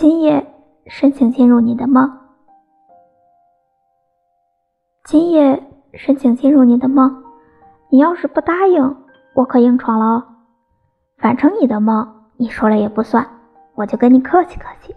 今夜申请进入你的梦。今夜申请进入你的梦你要是不答应我可硬闯了哦。反正你的梦你说了也不算我就跟你客气客气。